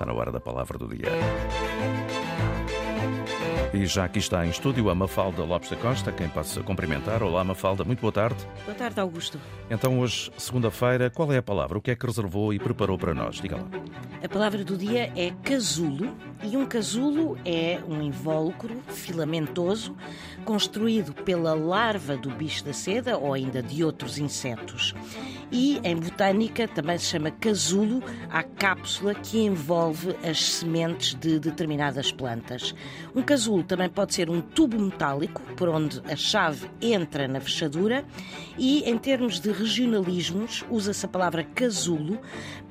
Está na hora da palavra do dia. E já aqui está em estúdio a Mafalda Lopes da Costa, quem passa a cumprimentar. Olá, Mafalda, muito boa tarde. Boa tarde, Augusto. Então, hoje, segunda-feira, qual é a palavra? O que é que reservou e preparou para nós? Diga lá. A palavra do dia é casulo, e um casulo é um invólucro filamentoso construído pela larva do bicho da seda ou ainda de outros insetos. E em botânica também se chama casulo a cápsula que envolve as sementes de determinadas plantas. Um casulo também pode ser um tubo metálico por onde a chave entra na fechadura e em termos de regionalismos usa-se a palavra casulo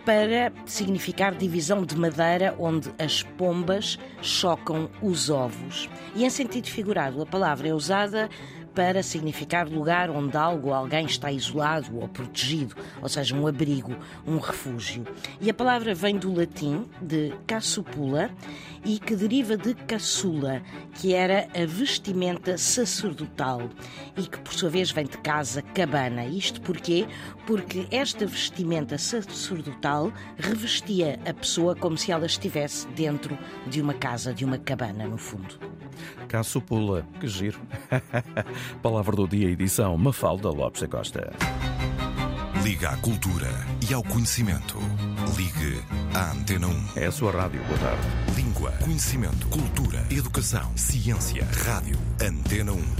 para significar divisão de madeira onde as pombas chocam os ovos. E em sentido figurado, a palavra é usada para significar lugar onde algo ou alguém está isolado ou protegido, ou seja, um abrigo, um refúgio. E a palavra vem do latim, de cassupula, e que deriva de caçula, que era a vestimenta sacerdotal, e que por sua vez vem de casa, cabana. Isto porquê? Porque esta vestimenta sacerdotal revestia a pessoa como se ela estivesse dentro de uma casa, de uma cabana, no fundo. Caçupula, que giro. Palavra do dia, edição Mafalda Lopes da Costa. Liga à cultura e ao conhecimento. Ligue à Antena 1. É a sua rádio, boa tarde. Língua, conhecimento, cultura, educação, ciência, rádio. Antena 1.